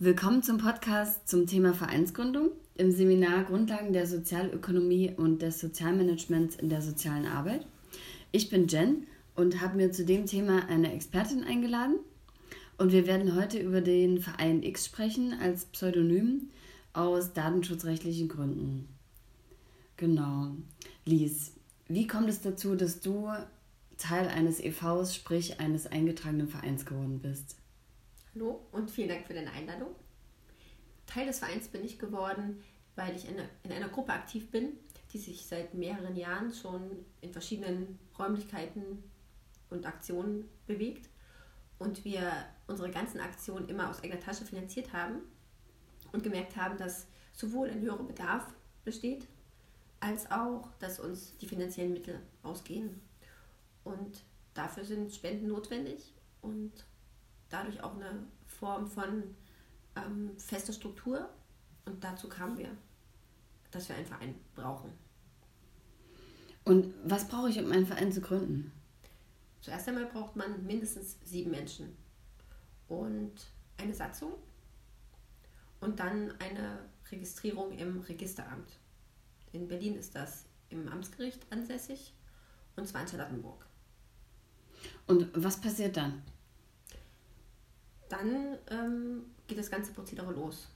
Willkommen zum Podcast zum Thema Vereinsgründung im Seminar Grundlagen der Sozialökonomie und des Sozialmanagements in der sozialen Arbeit. Ich bin Jen und habe mir zu dem Thema eine Expertin eingeladen. Und wir werden heute über den Verein X sprechen als Pseudonym aus datenschutzrechtlichen Gründen. Genau. Lies, wie kommt es dazu, dass du Teil eines EVs, sprich eines eingetragenen Vereins geworden bist? Hallo und vielen Dank für deine Einladung. Teil des Vereins bin ich geworden, weil ich in einer, in einer Gruppe aktiv bin, die sich seit mehreren Jahren schon in verschiedenen Räumlichkeiten und Aktionen bewegt und wir unsere ganzen Aktionen immer aus eigener Tasche finanziert haben und gemerkt haben, dass sowohl ein höherer Bedarf besteht, als auch, dass uns die finanziellen Mittel ausgehen. Und dafür sind Spenden notwendig und dadurch auch eine Form von ähm, fester Struktur. Und dazu kamen wir, dass wir einen Verein brauchen. Und was brauche ich, um einen Verein zu gründen? Zuerst einmal braucht man mindestens sieben Menschen und eine Satzung und dann eine Registrierung im Registeramt. In Berlin ist das im Amtsgericht ansässig und zwar in Charlottenburg. Und was passiert dann? Dann ähm, geht das ganze Prozedere los,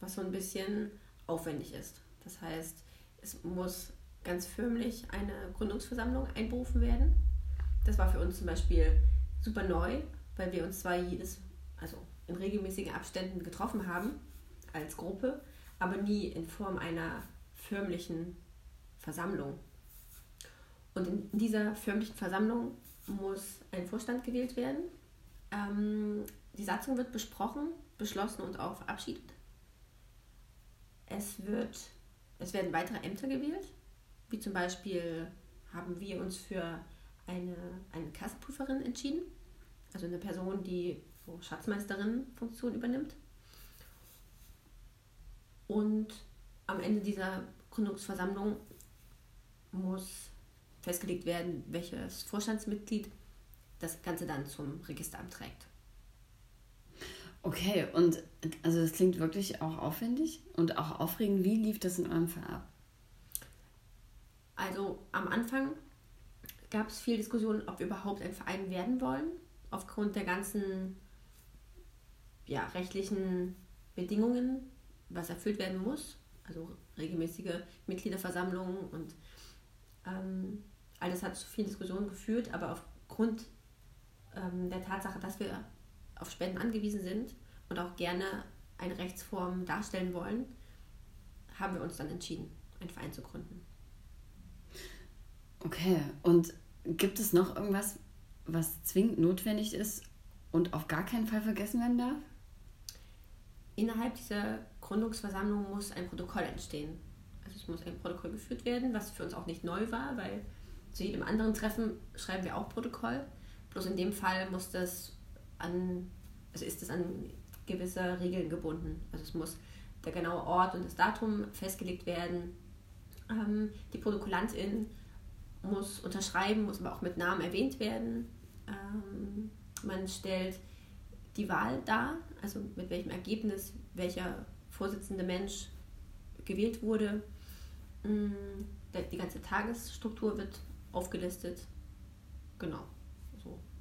was so ein bisschen aufwendig ist. Das heißt, es muss ganz förmlich eine Gründungsversammlung einberufen werden. Das war für uns zum Beispiel super neu, weil wir uns zwar jedes, also in regelmäßigen Abständen getroffen haben als Gruppe, aber nie in Form einer förmlichen Versammlung. Und in dieser förmlichen Versammlung muss ein Vorstand gewählt werden. Ähm, die Satzung wird besprochen, beschlossen und auch verabschiedet. Es, wird, es werden weitere Ämter gewählt, wie zum Beispiel haben wir uns für eine, eine Kassenprüferin entschieden, also eine Person, die so Schatzmeisterin-Funktion übernimmt. Und am Ende dieser Gründungsversammlung muss festgelegt werden, welches Vorstandsmitglied das Ganze dann zum Registeramt trägt. Okay, und also das klingt wirklich auch aufwendig und auch aufregend. Wie lief das in eurem Verein ab? Also am Anfang gab es viel Diskussion, ob wir überhaupt ein Verein werden wollen, aufgrund der ganzen ja, rechtlichen Bedingungen, was erfüllt werden muss, also regelmäßige Mitgliederversammlungen und ähm, alles hat zu vielen Diskussionen geführt, aber aufgrund ähm, der Tatsache, dass wir auf Spenden angewiesen sind und auch gerne eine Rechtsform darstellen wollen, haben wir uns dann entschieden, einen Verein zu gründen. Okay, und gibt es noch irgendwas, was zwingend notwendig ist und auf gar keinen Fall vergessen werden darf? Innerhalb dieser Gründungsversammlung muss ein Protokoll entstehen. Also es muss ein Protokoll geführt werden, was für uns auch nicht neu war, weil zu jedem anderen Treffen schreiben wir auch Protokoll. Bloß in dem Fall muss das an, also ist es an gewisse Regeln gebunden. Also es muss der genaue Ort und das Datum festgelegt werden. Ähm, die Protokollantin muss unterschreiben, muss aber auch mit Namen erwähnt werden. Ähm, man stellt die Wahl dar, also mit welchem Ergebnis welcher Vorsitzende Mensch gewählt wurde. Mm, die ganze Tagesstruktur wird aufgelistet. Genau,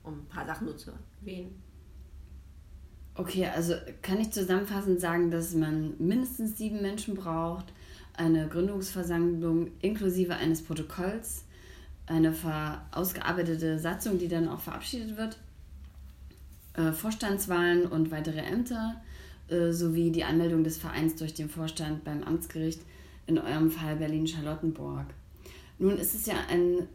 um ein paar Sachen nur zu erwähnen. Okay, also kann ich zusammenfassend sagen, dass man mindestens sieben Menschen braucht, eine Gründungsversammlung inklusive eines Protokolls, eine ausgearbeitete Satzung, die dann auch verabschiedet wird, äh, Vorstandswahlen und weitere Ämter äh, sowie die Anmeldung des Vereins durch den Vorstand beim Amtsgericht, in eurem Fall Berlin-Charlottenburg. Nun ist es ja ein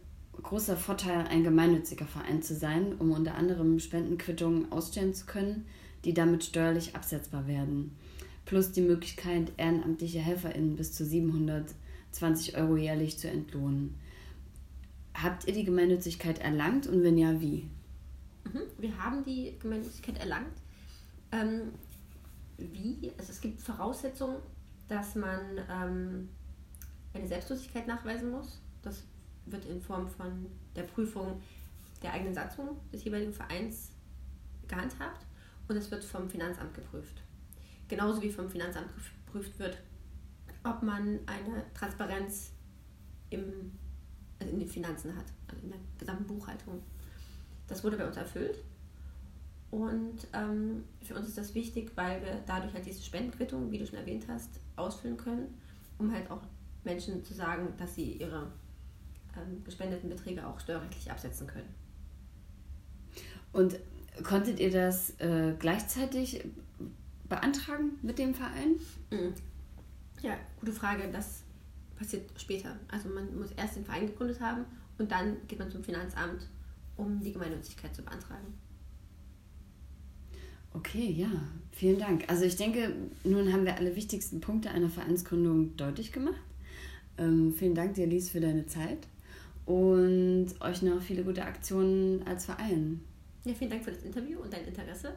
großer Vorteil, ein gemeinnütziger Verein zu sein, um unter anderem Spendenquittungen ausstellen zu können, die damit steuerlich absetzbar werden. Plus die Möglichkeit, ehrenamtliche HelferInnen bis zu 720 Euro jährlich zu entlohnen. Habt ihr die Gemeinnützigkeit erlangt und wenn ja, wie? Mhm, wir haben die Gemeinnützigkeit erlangt. Ähm, wie? Also es gibt Voraussetzungen, dass man ähm, eine Selbstlosigkeit nachweisen muss. Das wird in Form von der Prüfung der eigenen Satzung des jeweiligen Vereins gehandhabt und es wird vom Finanzamt geprüft. Genauso wie vom Finanzamt geprüft wird, ob man eine Transparenz im, also in den Finanzen hat, also in der gesamten Buchhaltung. Das wurde bei uns erfüllt. Und ähm, für uns ist das wichtig, weil wir dadurch halt diese Spendenquittung, wie du schon erwähnt hast, ausfüllen können, um halt auch Menschen zu sagen, dass sie ihre gespendeten Beträge auch steuerrechtlich absetzen können. Und konntet ihr das äh, gleichzeitig beantragen mit dem Verein? Mhm. Ja, gute Frage. Das passiert später. Also man muss erst den Verein gegründet haben und dann geht man zum Finanzamt, um die Gemeinnützigkeit zu beantragen. Okay, ja, vielen Dank. Also ich denke, nun haben wir alle wichtigsten Punkte einer Vereinsgründung deutlich gemacht. Ähm, vielen Dank dir, Lies, für deine Zeit und euch noch viele gute Aktionen als Verein. Ja, vielen Dank für das Interview und dein Interesse.